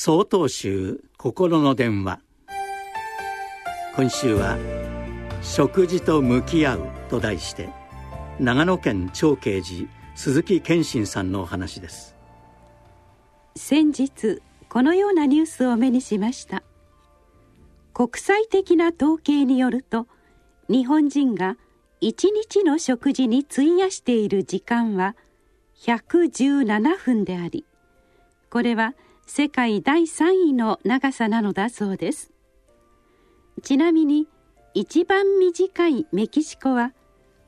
総統集心の電話。今週は「食事と向き合う」と題して長野県長慶寺鈴木健信さんのお話です。先日このようなニュースを目にしました。国際的な統計によると日本人が1日の食事に費やしている時間は117分でありこれは世界第3位の長さなのだそうです。ちなみに一番短いメキシコは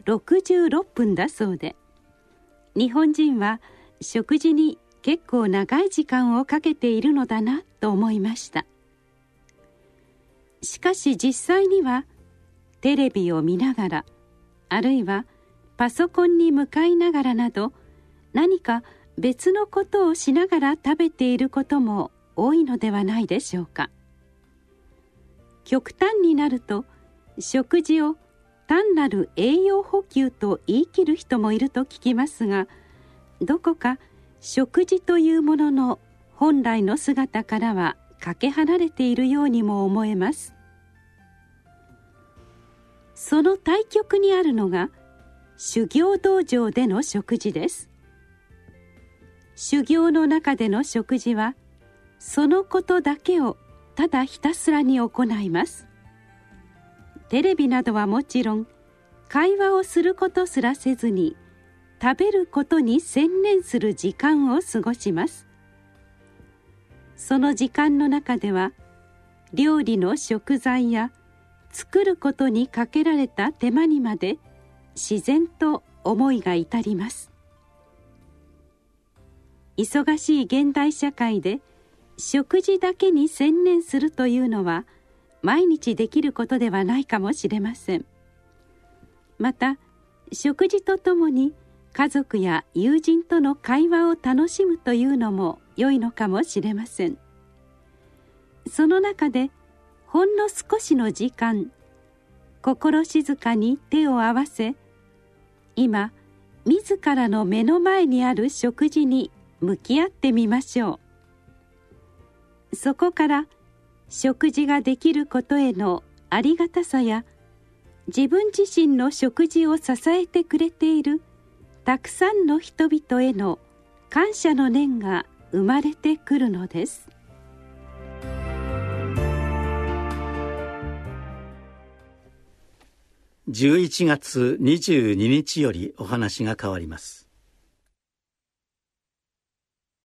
66分だそうで日本人は食事に結構長い時間をかけているのだなと思いました。しかし実際にはテレビを見ながらあるいはパソコンに向かいながらなど何か別のことをしながら食べていることも多いのではないでしょうか。極端になると食事を単なる栄養補給と言い切る人もいると聞きますがどこか食事というものの本来の姿からはかけ離れているようにも思えます。その対極にあるのが修行道場での食事です。修行の中での食事はそのことだけをただひたすらに行います。テレビなどはもちろん会話をすることすらせずに食べることに専念する時間を過ごします。その時間の中では料理の食材や作ることにかけられた手間にまで自然と思いが至ります。忙しい現代社会で食事だけに専念するというのは毎日できることではないかもしれません。また食事とともに家族や友人との会話を楽しむというのも良いのかもしれません。その中でほんの少しの時間心静かに手を合わせ今自らの目の前にある食事に向き合ってみましょう。そこから食事ができることへのありがたさや自分自身の食事を支えてくれているたくさんの人々への感謝の念が生まれてくるのです。11月22日よりお話が変わります。